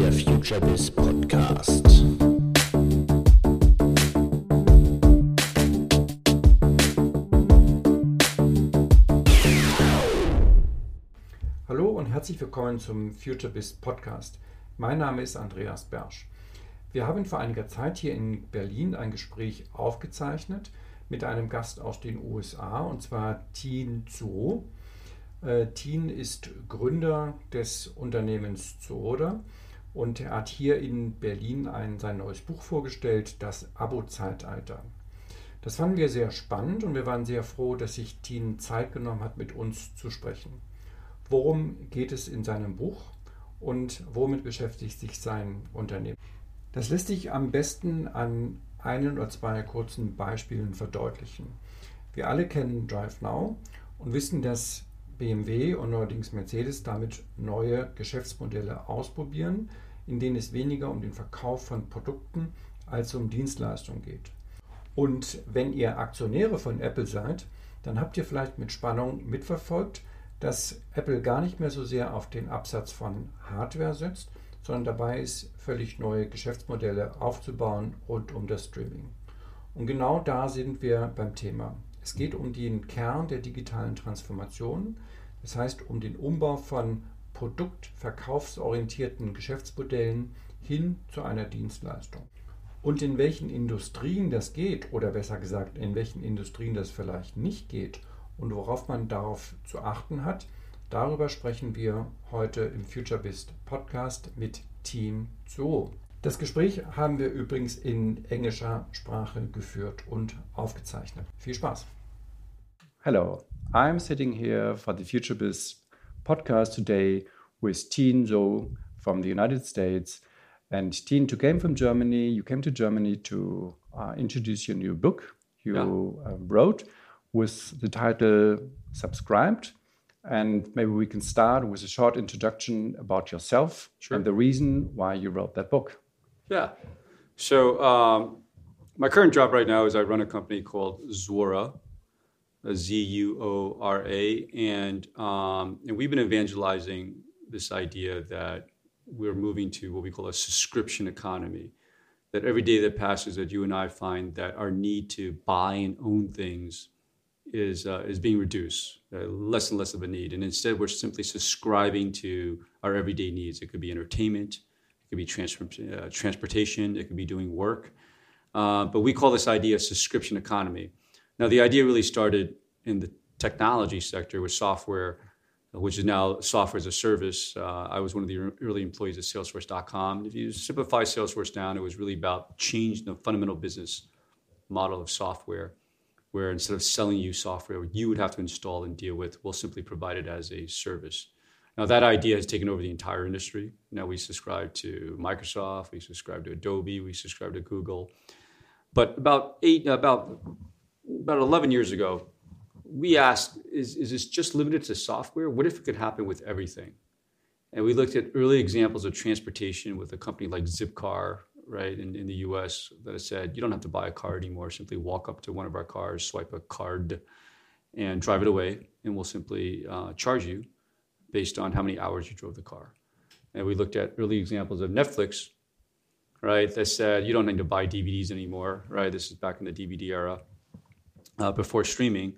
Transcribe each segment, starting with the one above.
der FutureBiz Podcast. Hallo und herzlich willkommen zum FutureBiz Podcast. Mein Name ist Andreas Bersch. Wir haben vor einiger Zeit hier in Berlin ein Gespräch aufgezeichnet mit einem Gast aus den USA und zwar Tien Zhu. Äh, Tien ist Gründer des Unternehmens Zooda und er hat hier in Berlin ein, sein neues Buch vorgestellt, das Abo-Zeitalter. Das fanden wir sehr spannend und wir waren sehr froh, dass sich Tien Zeit genommen hat, mit uns zu sprechen. Worum geht es in seinem Buch und womit beschäftigt sich sein Unternehmen? Das lässt sich am besten an einen oder zwei kurzen Beispielen verdeutlichen. Wir alle kennen DriveNow und wissen, dass BMW und neuerdings Mercedes damit neue Geschäftsmodelle ausprobieren, in denen es weniger um den Verkauf von Produkten als um Dienstleistungen geht. Und wenn ihr Aktionäre von Apple seid, dann habt ihr vielleicht mit Spannung mitverfolgt, dass Apple gar nicht mehr so sehr auf den Absatz von Hardware setzt, sondern dabei ist, völlig neue Geschäftsmodelle aufzubauen rund um das Streaming. Und genau da sind wir beim Thema. Es geht um den Kern der digitalen Transformation, das heißt um den Umbau von produktverkaufsorientierten Geschäftsmodellen hin zu einer Dienstleistung. Und in welchen Industrien das geht, oder besser gesagt, in welchen Industrien das vielleicht nicht geht und worauf man darauf zu achten hat, darüber sprechen wir heute im FutureBiz Podcast mit Team Zoo. Das Gespräch haben wir übrigens in englischer Sprache geführt und aufgezeichnet. Viel Spaß! Hello, I'm sitting here for the FutureBiz podcast today with Tien Tzuo from the United States. And Tien, you came from Germany. You came to Germany to uh, introduce your new book you yeah. uh, wrote with the title Subscribed. And maybe we can start with a short introduction about yourself sure. and the reason why you wrote that book. Yeah. So, um, my current job right now is I run a company called Zuora, Z U O R A, and um, and we've been evangelizing this idea that we're moving to what we call a subscription economy. That every day that passes, that you and I find that our need to buy and own things is uh, is being reduced, uh, less and less of a need, and instead we're simply subscribing to our everyday needs. It could be entertainment, it could be uh, transportation, it could be doing work, uh, but we call this idea a subscription economy. Now, the idea really started in the technology sector with software, which is now software as a service. Uh, I was one of the early employees at Salesforce.com. If you simplify Salesforce down, it was really about changing the fundamental business model of software, where instead of selling you software you would have to install and deal with, we'll simply provide it as a service. Now that idea has taken over the entire industry. Now we subscribe to Microsoft, we subscribe to Adobe, we subscribe to Google. But about eight, about about 11 years ago, we asked, is, is this just limited to software? What if it could happen with everything? And we looked at early examples of transportation with a company like Zipcar, right, in, in the US, that said, you don't have to buy a car anymore. Simply walk up to one of our cars, swipe a card, and drive it away, and we'll simply uh, charge you based on how many hours you drove the car. And we looked at early examples of Netflix, right, that said, you don't need to buy DVDs anymore, right? This is back in the DVD era uh, before streaming.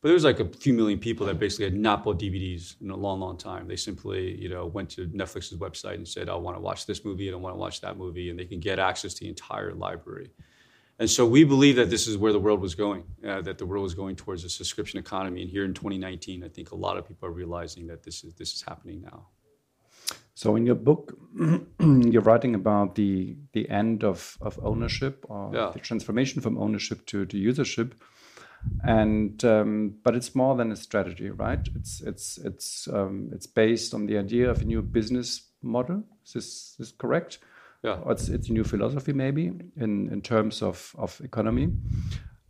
But there was like a few million people that basically had not bought DVDs in a long, long time. They simply, you know, went to Netflix's website and said, "I want to watch this movie and I want to watch that movie," and they can get access to the entire library. And so we believe that this is where the world was going, uh, that the world was going towards a subscription economy. And here in 2019, I think a lot of people are realizing that this is this is happening now. So in your book, you're writing about the the end of, of ownership or yeah. the transformation from ownership to, to usership and um, but it's more than a strategy, right? It's it's it's um, it's based on the idea of a new business model. Is this, is correct? Yeah. Or it's it's a new philosophy maybe in in terms of of economy.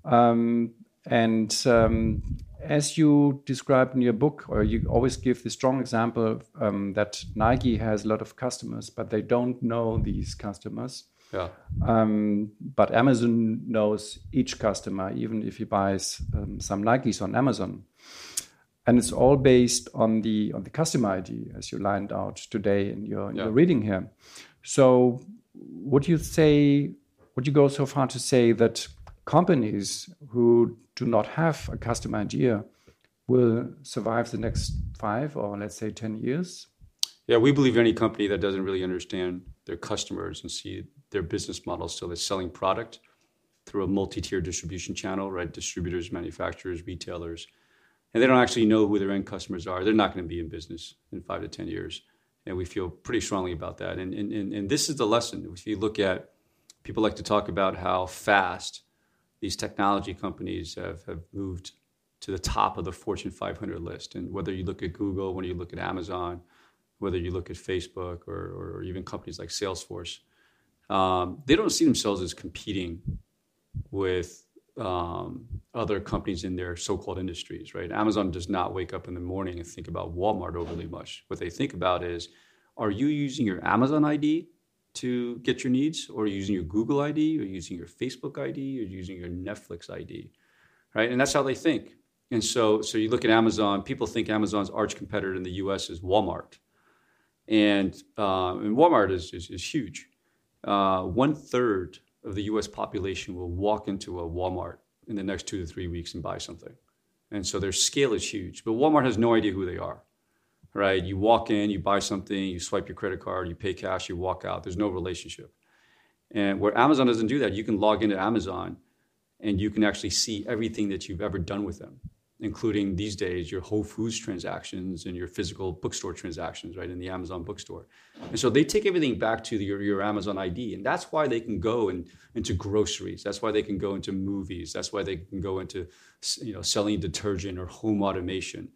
Um, and um, as you described in your book, or you always give the strong example um, that Nike has a lot of customers, but they don't know these customers. Yeah. Um, but Amazon knows each customer, even if he buys um, some Nikes on Amazon. and it's all based on the on the customer ID as you lined out today in your, in Yeah. your reading here. So would you say would you go so far to say that companies who do not have a customer ID will survive the next five or let's say ten years? Yeah, we believe any company that doesn't really understand their customers and see their business model, so they're selling product through a multi-tier distribution channel, right? Distributors, manufacturers, retailers, and they don't actually know who their end customers are. They're not going to be in business in five to ten years, and we feel pretty strongly about that. And and and, and this is the lesson. If you look at, people like to talk about how fast these technology companies have have moved to the top of the Fortune 500 list, and whether you look at Google, when you look at Amazon whether you look at Facebook or, or even companies like Salesforce, um, they don't see themselves as competing with um, other companies in their so-called industries, right? Amazon does not wake up in the morning and think about Walmart overly much. What they think about is, are you using your Amazon ID to get your needs, or using your Google ID, or using your Facebook ID, or using your Netflix ID, right? And that's how they think. And so, so you look at Amazon. People think Amazon's arch competitor in the U.S. is Walmart, and, uh, and Walmart is, is, is huge. Uh, one third of the US population will walk into a Walmart in the next two to three weeks and buy something. And so their scale is huge. But Walmart has no idea who they are, right? You walk in, you buy something, you swipe your credit card, you pay cash, you walk out. There's no relationship. And where Amazon doesn't do that, you can log into Amazon and you can actually see everything that you've ever done with them including these days your Whole Foods transactions and your physical bookstore transactions, right, in the Amazon bookstore. And so they take everything back to the, your, your Amazon ID. And that's why they can go in, into groceries. That's why they can go into movies. That's why they can go into you know, selling detergent or home automation,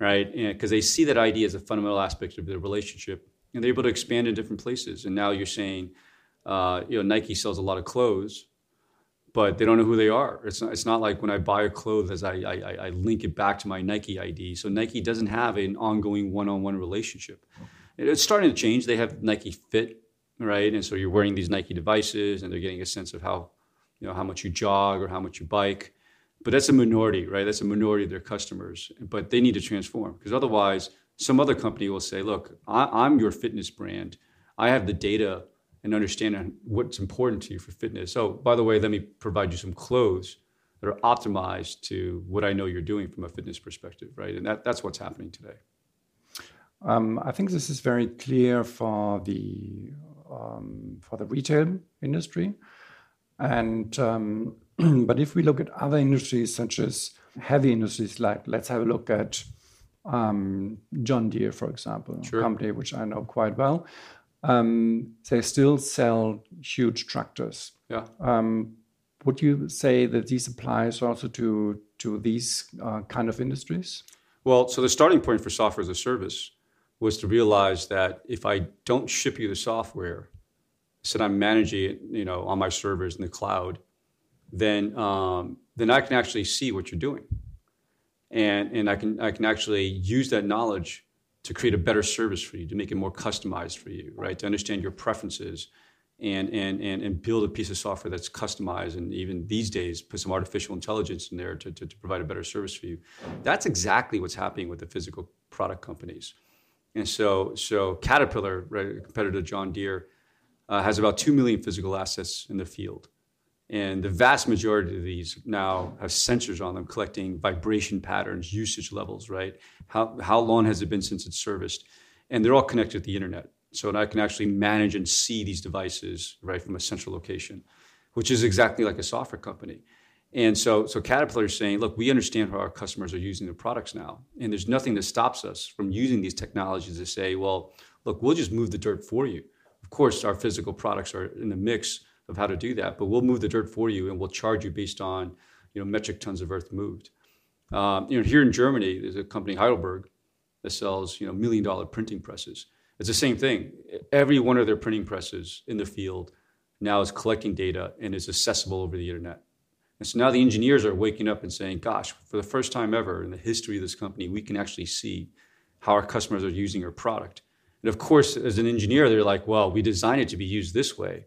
right? Because they see that ID as a fundamental aspect of their relationship. And they're able to expand in different places. And now you're saying, uh, you know, Nike sells a lot of clothes but they don't know who they are. It's not, it's not like when I buy a clothes, I, I, I link it back to my Nike ID. So Nike doesn't have an ongoing one-on-one relationship. It's starting to change. They have Nike Fit, right? And so you're wearing these Nike devices, and they're getting a sense of how, you know, how much you jog or how much you bike. But that's a minority, right? That's a minority of their customers. But they need to transform because otherwise, some other company will say, "Look, I, I'm your fitness brand. I have the data and understand what's important to you for fitness. So, by the way, let me provide you some clothes that are optimized to what I know you're doing from a fitness perspective, right? And that, that's what's happening today. Um, I think this is very clear for the um, for the retail industry, and um, but if we look at other industries such as heavy industries, like let's have a look at um, John Deere, for example, sure. a company which I know quite well um, they still sell huge tractors. Yeah. Um, would you say that this applies also to to these uh, kind of industries? Well, so the starting point for software as a service was to realize that if I don't ship you the software, said I'm managing it, you know, on my servers in the cloud, then um, then I can actually see what you're doing, and and I can I can actually use that knowledge to create a better service for you, to make it more customized for you, right? To understand your preferences and, and, and, and build a piece of software that's customized and even these days put some artificial intelligence in there to, to, to provide a better service for you. That's exactly what's happening with the physical product companies. And so, so Caterpillar, right, competitor to John Deere, uh, has about 2 million physical assets in the field. And the vast majority of these now have sensors on them collecting vibration patterns, usage levels, right? How, how long has it been since it's serviced? And they're all connected to the internet. So I can actually manage and see these devices right from a central location, which is exactly like a software company. And so, so Caterpillar is saying, look, we understand how our customers are using their products now. And there's nothing that stops us from using these technologies to say, well, look, we'll just move the dirt for you. Of course, our physical products are in the mix of how to do that, but we'll move the dirt for you and we'll charge you based on you know, metric tons of earth moved. Um, you know, here in Germany, there's a company, Heidelberg, that sells you know, million dollar printing presses. It's the same thing. Every one of their printing presses in the field now is collecting data and is accessible over the internet. And so now the engineers are waking up and saying, gosh, for the first time ever in the history of this company, we can actually see how our customers are using our product. And of course, as an engineer, they're like, well, we designed it to be used this way,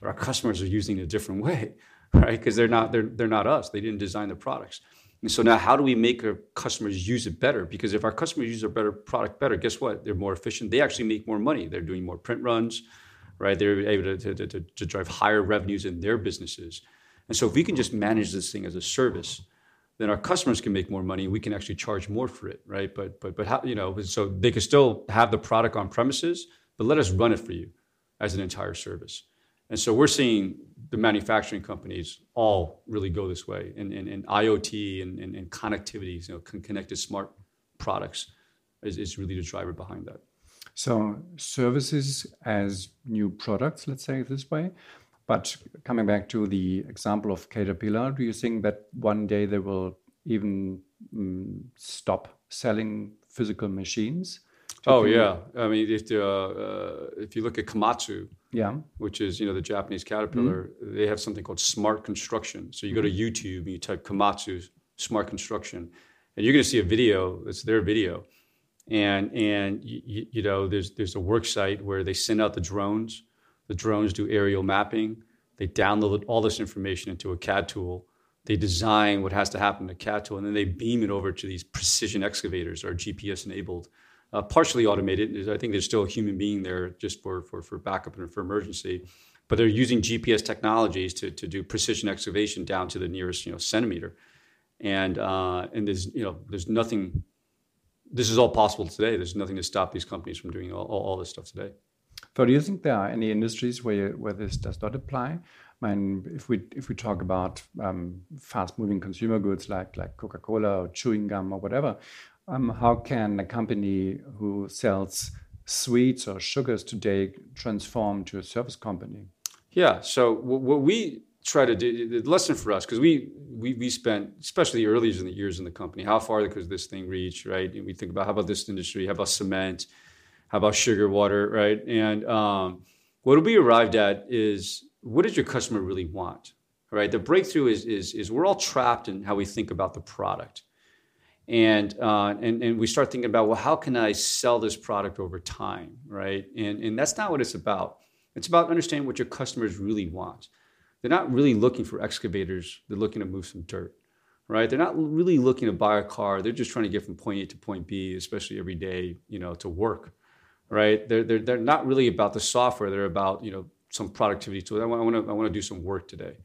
but our customers are using it a different way, right? Because they're not, they're, they're not us. They didn't design the products. And so now, how do we make our customers use it better? Because if our customers use our better product better, guess what? They're more efficient. They actually make more money. They're doing more print runs, right? They're able to, to, to, to drive higher revenues in their businesses. And so, if we can just manage this thing as a service, then our customers can make more money. We can actually charge more for it, right? But but but how you know? So they can still have the product on premises, but let us run it for you as an entire service. And so we're seeing the manufacturing companies all really go this way, and, and, and IoT and, and, and connectivity, you know, connected smart products is, is really the driver behind that. So services as new products, let's say this way. But coming back to the example of Caterpillar, do you think that one day they will even mm, stop selling physical machines? Oh yeah, I mean if the, uh, if you look at Komatsu, Yeah. which is you know the Japanese Caterpillar, they have something called smart construction. So you go to YouTube and you type Komatsu smart construction, and you're going to see a video. It's their video, and and you, you know there's there's a work site where they send out the drones. The drones do aerial mapping. They download all this information into a CAD tool. They design what has to happen to a CAD tool, and then they beam it over to these precision excavators, or GPS enabled uh, partially automated. I think there's still a human being there just for, for, for backup and for emergency. But they're using GPS technologies to, to do precision excavation down to the nearest you know centimeter, and uh, and there's you know there's nothing. This is all possible today. There's nothing to stop these companies from doing all, all, this stuff today. So do you think there are any industries where where this does not apply? I mean, if we if we talk about um, fast-moving consumer goods like like Coca-Cola or chewing gum or whatever, um, how can a company who sells sweets or sugars today transform to a service company? Yeah. So what, we try to do, the lesson for us, because we, we we spent, especially early in the years in the company, how far could this thing reach, right? And we think about how about this industry, how about cement, how about sugar, water, right? And um, what we arrived at is what does your customer really want, right? The breakthrough is is is we're all trapped in how we think about the product and, uh, and and we start thinking about well how can i sell this product over time right? And and that's not what it's about. It's about understanding what your customers really want. They're not really looking for excavators. They're looking to move some dirt right? They're not really looking to buy a car. They're just trying to get from point a to point b especially every day you know to work right? They're they're, they're not really about the software. They're about you know some productivity tool. I want to i want to do some work today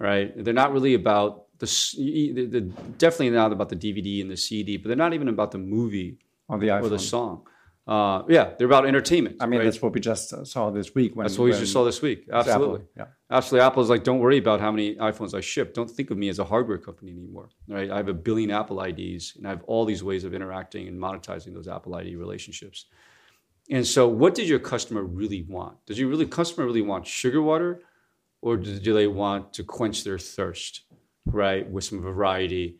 right they're not really about the, the, definitely not about the DVD and the CD, but they're not even about the movie or the iPhone. or the song. Uh, yeah, they're about entertainment. I mean, right? that's what we just saw this week. When, that's what we just saw this week. Absolutely. Yeah. Absolutely. Apple is like, don't worry about how many iPhones I ship. Don't think of me as a hardware company anymore. Right? I have a billion Apple IDs, and I have all these ways of interacting and monetizing those Apple ID relationships. And so, what did your customer really want? Does your really customer really want sugar water, or do they want to quench their thirst? right, with some variety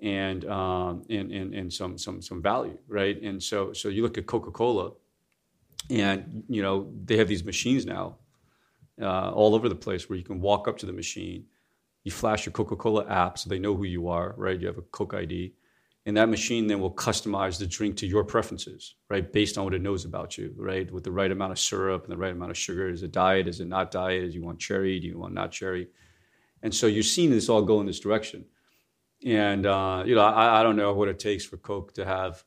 and um, and, and, and some some some value, right? And so so you look at Coca Cola, and you know they have these machines now uh, all over the place where you can walk up to the machine, you flash your Coca Cola app so they know who you are, right? You have a Coke ID, and that machine then will customize the drink to your preferences, right, based on what it knows about you, right, with the right amount of syrup and the right amount of sugar. Is it diet? Is it not diet? Do you want cherry? Do you want not cherry? And so you're seeing this all go in this direction. And, uh, you know, I, I, don't know what it takes for Coke to have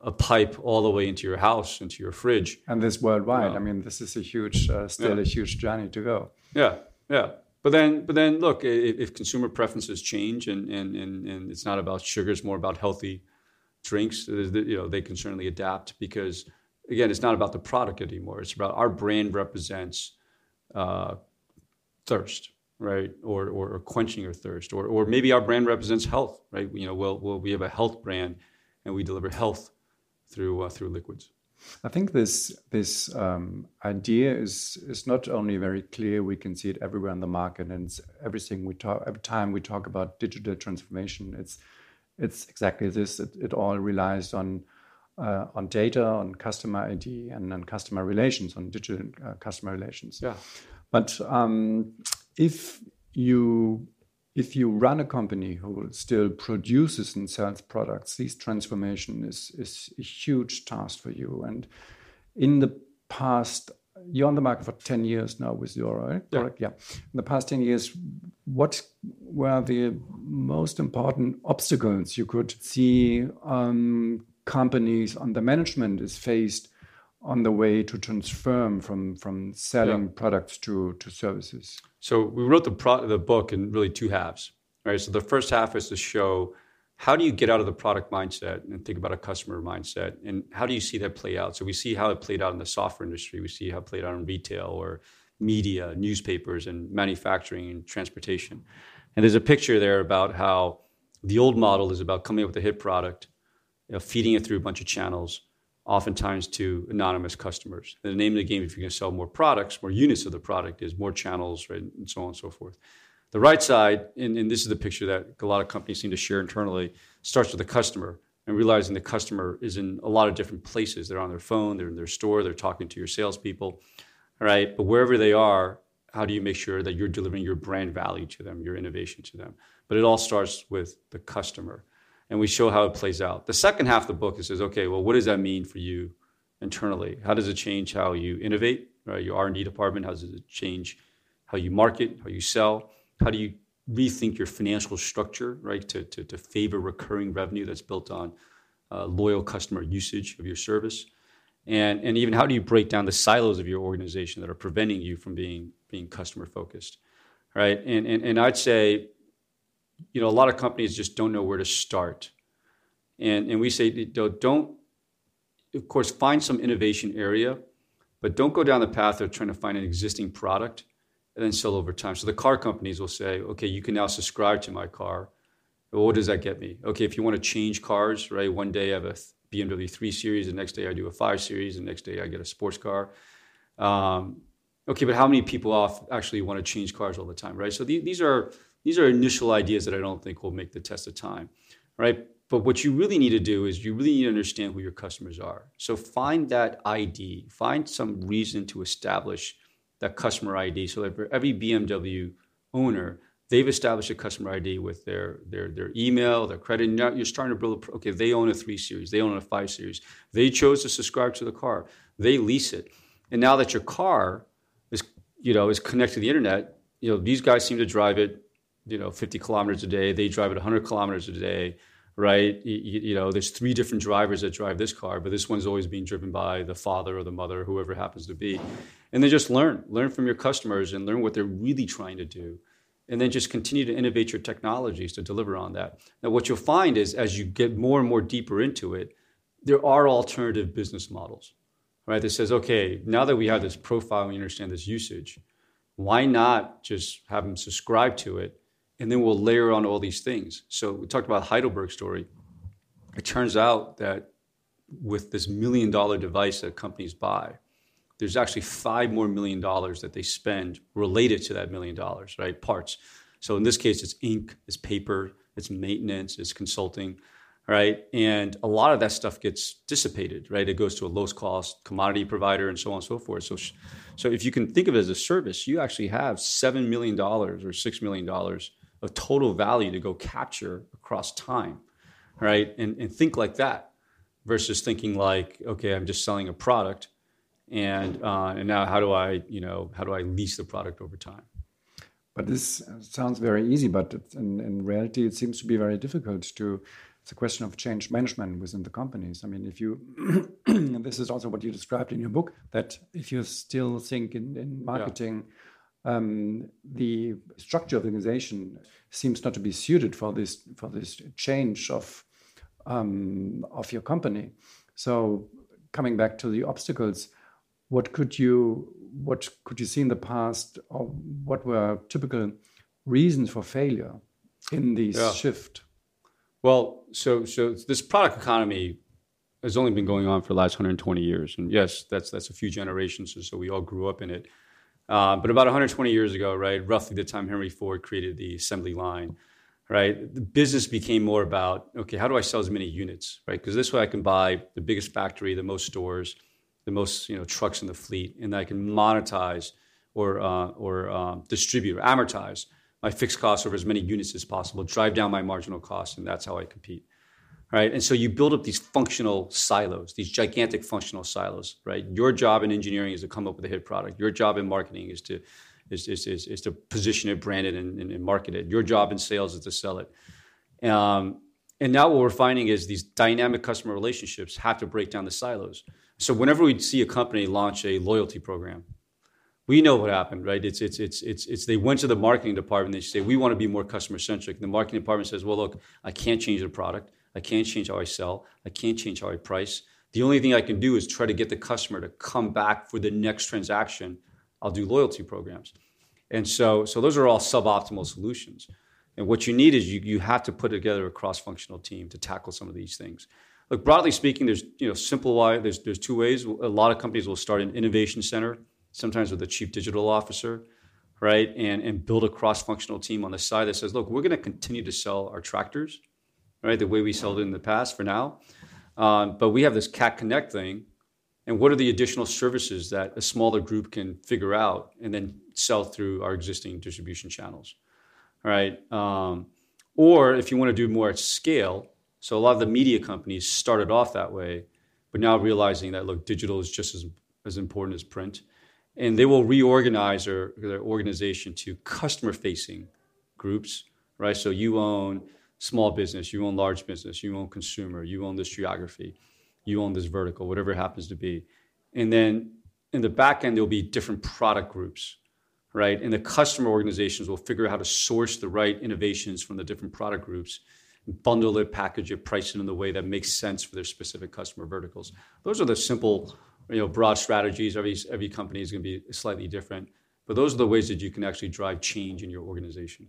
a pipe all the way into your house, into your fridge. And this worldwide. I mean, this is a huge, uh, still yeah. a huge journey to go. Yeah, yeah. But then, but then, look, if, if consumer preferences change and, and, and, and it's not about sugar, it's more about healthy drinks, you know, they can certainly adapt because, again, it's not about the product anymore. It's about our brand represents uh, thirst right? Or, or, or, quenching your thirst. Or, or maybe our brand represents health, right? You know, well, well we have a health brand and we deliver health through, uh, through liquids. I think this this um, idea is is not only very clear. We can see it everywhere in the market, and it's everything we talk. Every time we talk about digital transformation, it's it's exactly this. It, it all relies on uh, on data, on customer ID, and on customer relations, on digital uh, customer relations. Yeah. But um, if you if you run a company who still produces and sells products, this transformation is is a huge task for you. And in the past, you're on the market for 10 years now with your right? Yeah. Correct. Yeah. In the past 10 years, what were the most important obstacles you could see um, companies on the management is faced on the way to transform from from selling Yeah. products to to services? So we wrote the pro- the book in really two halves, right? So the first half is to show how do you get out of the product mindset and think about a customer mindset, and how do you see that play out? So we see how it played out in the software industry, we see how it played out in retail or media, newspapers, and manufacturing and transportation. And there's a picture there about how the old model is about coming up with a hit product, you know, feeding it through a bunch of channels, oftentimes to anonymous customers. And the name of the game, if you're going to sell more products, more units of the product, is more channels, right, and so on and so forth. The right side, and, and this is the picture that a lot of companies seem to share internally, starts with the customer and realizing the customer is in a lot of different places. They're on their phone, they're in their store, they're talking to your salespeople, right? But wherever they are, how do you make sure that you're delivering your brand value to them, your innovation to them? But it all starts with the customer and we show how it plays out. The second half of the book it says, okay, well, what does that mean for you internally? How does it change how you innovate? Right, your R and D department. How does it change how you market, how you sell? How do you rethink your financial structure, right, to, to, to favor recurring revenue that's built on uh, loyal customer usage of your service? And, and even how do you break down the silos of your organization that are preventing you from being, being customer focused, right? And, and, and I'd say you know, a lot of companies just don't know where to start. And, and we say, don't, of course, find some innovation area, but don't go down the path of trying to find an existing product and then sell over time. So the car companies will say, okay, you can now subscribe to my car. Well, what does that get me? Okay, if you want to change cars, right? One day I have a BMW 3 Series, the next day I do a 5 Series, the next day I get a sports car. Um, okay, but how many people off actually want to change cars all the time, right? So the, these are these are initial ideas that I don't think will make the test of time, right? But what you really need to do is you really need to understand who your customers are. So find that ID, find some reason to establish that customer ID so that for every BMW owner, they've established a customer ID with their their their email, their credit. Now you're starting to build. A, okay, they own a three series, they own a five series. They chose to subscribe to the car. They lease it, and now that your car is you know is connected to the internet, you know these guys seem to drive it you know 50 kilometers a day. They drive at 100 kilometers a day right? You, you, know there's three different drivers that drive this car but this one's always being driven by the father or the mother whoever happens to be. And then just learn learn from your customers and learn what they're really trying to do. And then just continue to innovate your technologies to deliver on that. Now what you'll find is as you get more and more deeper into it there are alternative business models right? That says okay now that we have this profile and we understand this usage why not just have them subscribe to it and then we'll layer on all these things. So we talked about Heidelberg story. It turns out that with this million dollar device that companies buy, there's actually five more million dollars that they spend related to that million dollars, right? Parts. So in this case, it's ink, it's paper, it's maintenance, it's consulting, right? And a lot of that stuff gets dissipated, right? It goes to a lowest cost commodity provider and so on and so forth. So, so if you can think of it as a service, you actually have seven million dollars or six million dollars of total value to go capture across time, right? And, and think like that versus thinking like, okay, I'm just selling a product, and uh, and now how do I, you know, how do I lease the product over time? But this sounds very easy, but in, in reality, it seems to be very difficult to. It's a question of change management within the companies. I mean, if you, this is also what you described in your book, that if you still think in, in marketing. Yeah um, the structure of the organization seems not to be suited for this for this change of um, of your company. So coming back to the obstacles, what could you what could you see in the past, or what were typical reasons for failure in this yeah. shift? Well, so so this product economy has only been going on for the last 120 years, and yes, that's that's a few generations, so, so we all grew up in it. Uh, but about 120 years ago, right, roughly the time Henry Ford created the assembly line, right, the business became more about okay, how do I sell as many units, right? Because this way I can buy the biggest factory, the most stores, the most you know trucks in the fleet, and I can monetize or uh, or uh, distribute or amortize my fixed costs over as many units as possible, drive down my marginal costs, and that's how I compete. Right? And so you build up these functional silos, these gigantic functional silos, right? Your job in engineering is to come up with a hit product. Your job in marketing is to is, is, is, is to position it, brand it, and, and, market it. Your job in sales is to sell it. Um, and now what we're finding is these dynamic customer relationships have to break down the silos. So whenever we see a company launch a loyalty program, we know what happened, right? It's it's it's it's it's they went to the marketing department. They say we want to be more customer centric. The marketing department says, well, look, I can't change the product. I can't change how I sell. I can't change how I price. The only thing I can do is try to get the customer to come back for the next transaction. I'll do loyalty programs. And so, so those are all suboptimal solutions. And what you need is you, you have to put together a cross-functional team to tackle some of these things. Look, broadly speaking, there's you know simple why there's there's two ways. A lot of companies will start an innovation center sometimes with a chief digital officer, right? And, and build a cross functional team on the side that says, look, we're going to continue to sell our tractors, right? The way we sold it in the past for now. Um, but we have this Cat Connect thing. And what are the additional services that a smaller group can figure out and then sell through our existing distribution channels, right? Um, or if you want to do more at scale, so a lot of the media companies started off that way, but now realizing that look, digital is just as, as important as print and they will reorganize their, their organization to customer facing groups, right? So you own small business, you own large business, you own consumer, you own this geography, you own this vertical, whatever it happens to be. And then in the back end, there'll be different product groups, right? And the customer organizations will figure out how to source the right innovations from the different product groups, bundle it, package it, price it in the way that makes sense for their specific customer verticals. Those are the simple you know, broad strategies. Every, every company is going to be slightly different. But those are the ways that you can actually drive change in your organization.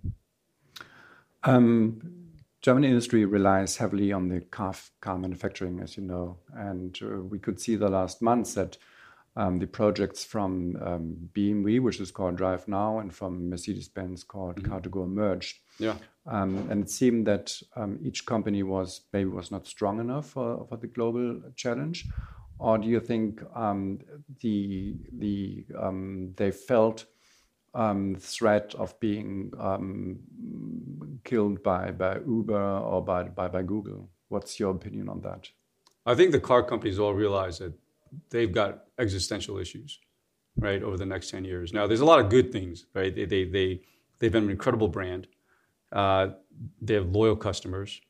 Um, German industry relies heavily on the car, car manufacturing, as you know. And uh, we could see the last months that um, the projects from um, BMW, which is called Drive Now, and from Mercedes Benz called mm-hmm. Car2Go merged. Yeah. Um, and it seemed that um, each company was maybe was not strong enough for, for the global challenge or do you think um, the the um, they felt um, threat of being um, killed by by Uber or by, by by Google? What's your opinion on that? I think the car companies all realize that they've got existential issues, right, over the next ten years. Now, there's a lot of good things, right? They they they they've been an incredible brand. Uh, they have loyal customers,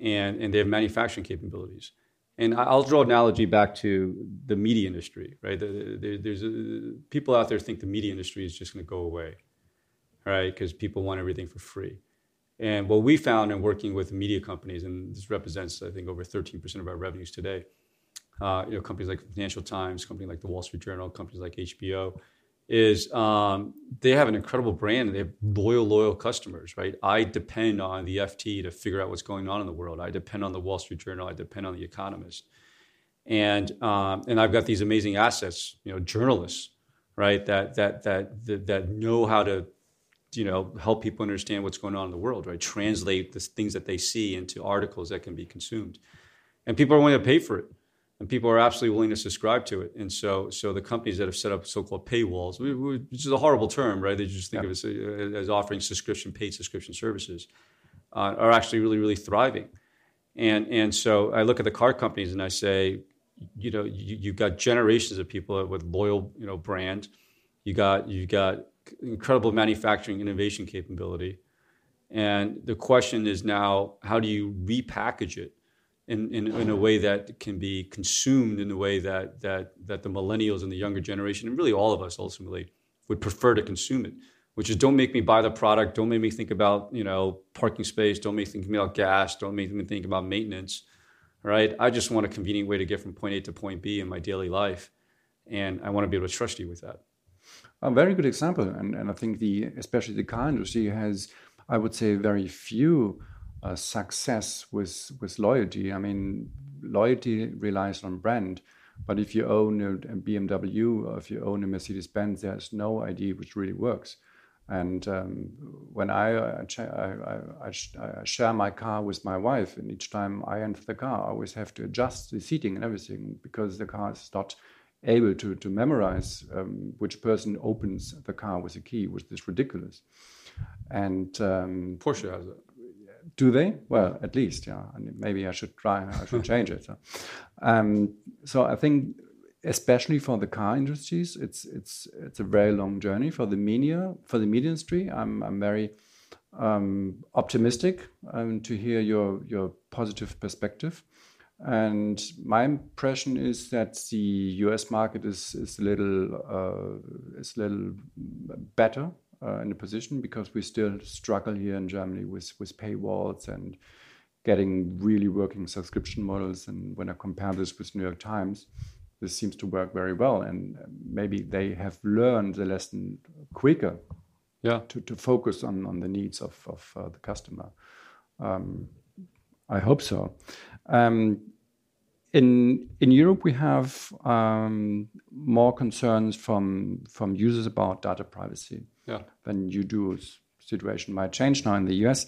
and and they have manufacturing capabilities and I'll draw an analogy back to the media industry, right? There's a, people out there think the media industry is just going to go away, right? Because people want everything for free. And what we found in working with media companies, and this represents, I think, over 13% of our revenues today, uh, you know, companies like Financial Times, companies like the Wall Street Journal, companies like HBO, is um, they have an incredible brand and they have loyal, loyal customers, right? I depend on the FT to figure out what's going on in the world. I depend on the Wall Street Journal. I depend on the Economist, and um, and I've got these amazing assets, you know, journalists, right? That that that that, that know how to, you know, help people understand what's going on in the world, right? Translate the things that they see into articles that can be consumed, and people are willing to pay for it and people are absolutely willing to subscribe to it. And so, so the companies that have set up so-called paywalls, which is a horrible term, right? They just think yeah. of it as, as, offering subscription, paid subscription services, uh, are actually really, really thriving. And and so I look at the car companies and I say, you know, you, you've got generations of people with loyal, you know, brand. You got you got incredible manufacturing innovation capability. And the question is now, how do you repackage it? In, in, in, a way that can be consumed in a way that, that, that the millennials and the younger generation, and really all of us ultimately, would prefer to consume it, which is don't make me buy the product, don't make me think about, you know, parking space, don't make me think about gas, don't make me think about maintenance, right? I just want a convenient way to get from point A to point B in my daily life. And I want to be able to trust you with that. A very good example. And, and I think the, especially the car industry has, I would say, very few uh, success with with loyalty. I mean, loyalty relies on brand. But if you own a, BMW or if you own a Mercedes Benz, there's no idea which really works. And um, when I, I, I, I, share my car with my wife, and each time I enter the car, I always have to adjust the seating and everything because the car is not able to, to memorize um, which person opens the car with a key, which is ridiculous. And um, Porsche has it do they? Well, at least, yeah. And maybe I should try. I should change it. So, um, so I think, especially for the car industries, it's it's it's a very long journey for the media for the media industry. I'm I'm very um, optimistic um, to hear your your positive perspective. And my impression is that the U.S. market is is a little uh, is a little better in a position because we still struggle here in Germany with with paywalls and getting really working subscription models. And when I compare this with New York Times, this seems to work very well. And maybe they have learned the lesson quicker. Yeah. To, to focus on, on the needs of, of uh, the customer. Um, I hope so. Um, in in Europe, we have um, more concerns from from users about data privacy Yeah. than you do. Situation might change now in the US.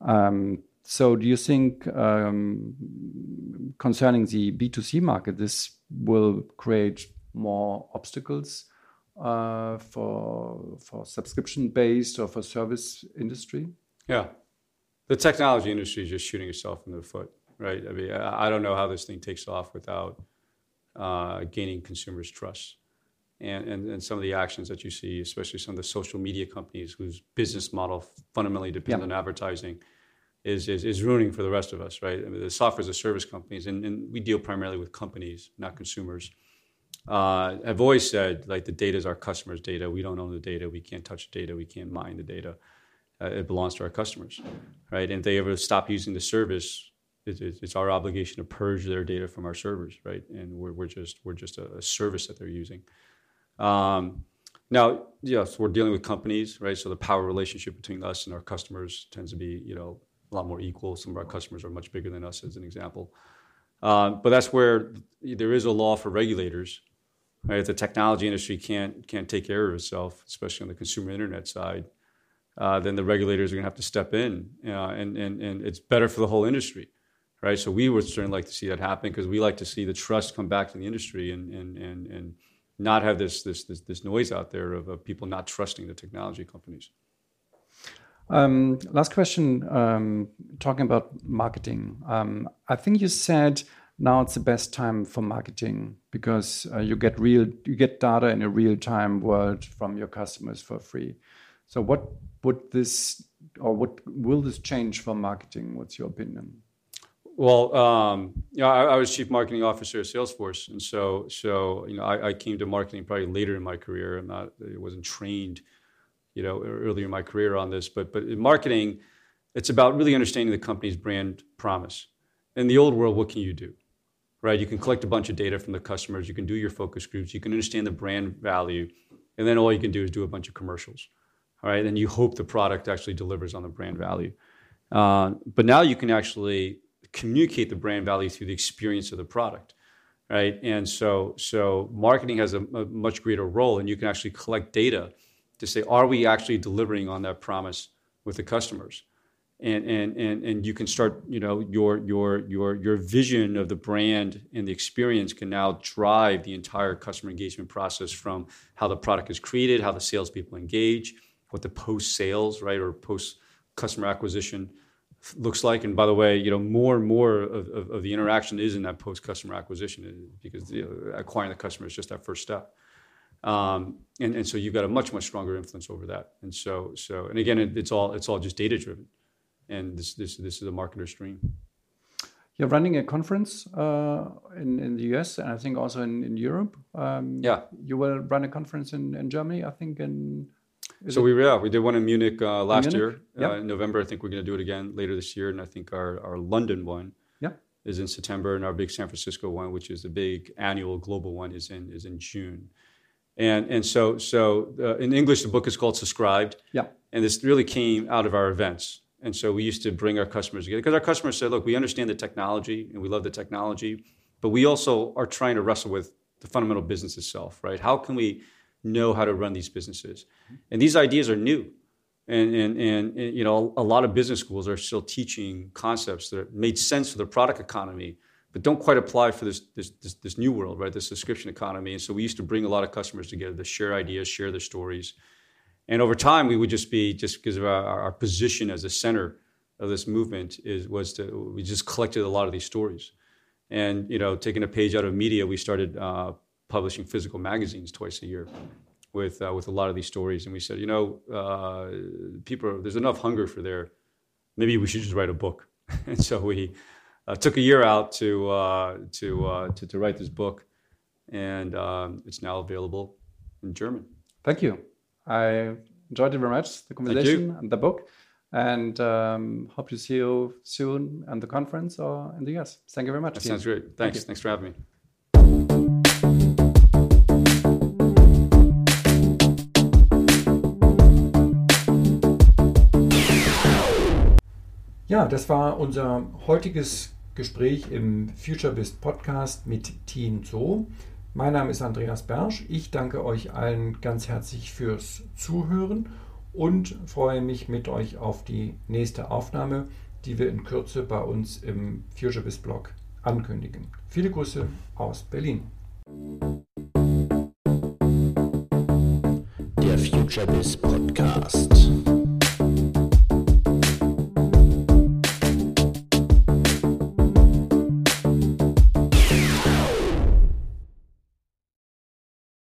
Um, so, do you think um, concerning the B2C market, this will create more obstacles uh, for for subscription based or for service industry? Yeah. The technology industry is just shooting itself in the foot, right? I mean, I I don't know how this thing takes off without uh, gaining consumers' trust. And, and, and some of the actions that you see, especially some of the social media companies whose business model fundamentally depends Yeah. on advertising, is, is, is ruining for the rest of us, right? I mean, the software as a service companies, and, and we deal primarily with companies, not consumers. Uh, I've always said, like, the data is our customers' data. We don't own the data. We can't touch the data. We can't mine the data. Uh, it belongs to our customers, right? And if they ever stop using the service, it, it, it's our obligation to purge their data from our servers, right? And we're, we're just we're just a, a service that they're using. Um, now, yes, we're dealing with companies, right? So the power relationship between us and our customers tends to be, you know, a lot more equal. Some of our customers are much bigger than us, as an example. Um, but that's where there is a law for regulators, right? If the technology industry can't can't take care of itself, especially on the consumer internet side, uh, then the regulators are going to have to step in, uh, and and and it's better for the whole industry, right? So we would certainly like to see that happen because we like to see the trust come back to the industry and and and and not have this this this, this noise out there of, of people not trusting the technology companies. Um, last question, um, talking about marketing. Um, I think you said now it's the best time for marketing because uh, you get real, you get data in a real time world from your customers for free. So, what would this, or what will this change for marketing? What's your opinion? Well, um, you know, I, I, was chief marketing officer at Salesforce, and so so you know, I, I, came to marketing probably later in my career. I'm not, I wasn't trained, you know, earlier in my career on this. But but in marketing, it's about really understanding the company's brand promise. In the old world, what can you do? Right? You can collect a bunch of data from the customers. You can do your focus groups. You can understand the brand value, and then all you can do is do a bunch of commercials. All right, and you hope the product actually delivers on the brand value. Uh, but now you can actually communicate the brand value through the experience of the product right? And so so marketing has a, a, much greater role and you can actually collect data to say are we actually delivering on that promise with the customers? And and and, and you can start you know your your your your vision of the brand and the experience can now drive the entire customer engagement process from how the product is created how the salespeople engage what the post sales right or post customer acquisition looks like. And by the way, you know, more and more of, of, of the interaction is in that post customer acquisition because you know, acquiring the customer is just that first step. Um, and, and so you've got a much much stronger influence over that. And so so and again, it, it's all it's all just data driven, and this this this is a marketer's dream. You're running a conference uh, in in the US and I think also in in Europe. Um, yeah, you will run a conference in in Germany. I think in is so it? we yeah we did one in Munich uh, last Munich? year yep. uh, in November. I think we're going to do it again later this year, and I think our our London one yeah. is in September, and our big San Francisco one, which is the big annual global one, is in is in June. And and so so uh, in English the book is called Subscribed. Yeah. And this really came out of our events. And so we used to bring our customers together because our customers said, look, we understand the technology and we love the technology, but we also are trying to wrestle with the fundamental business itself, right? How can we know how to run these businesses. And these ideas are new. And, and, and, and, you know, a lot of business schools are still teaching concepts that made sense for the product economy, but don't quite apply for this, this, this, this new world, right? This subscription economy. And so we used to bring a lot of customers together to share ideas, share their stories. And over time, we would just be, just because of our, our position as a center of this movement is was to we just collected a lot of these stories, and you know, taking a page out of media, we started uh, publishing physical magazines twice a year with uh, with a lot of these stories, and we said, you know, uh, people, there's enough hunger for there. Maybe we should just write a book, and so we uh, took a year out to uh, to, uh, to, to write this book, and um, it's now available in German. Thank you. I enjoyed it very much, the conversation and the book, and um, hope to see you soon at the conference or in the US. Thank you very much. That sounds great. Thanks. Thank Thanks for having me. Ja, das war unser heutiges Gespräch im FutureBist Podcast mit Tien Zo. Mein Name ist Andreas Bersch. Ich danke euch allen ganz herzlich fürs Zuhören und freue mich mit euch auf die nächste Aufnahme, die wir in Kürze bei uns im FutureBist Blog ankündigen. Viele Grüße aus Berlin. Der FutureBiz Podcast.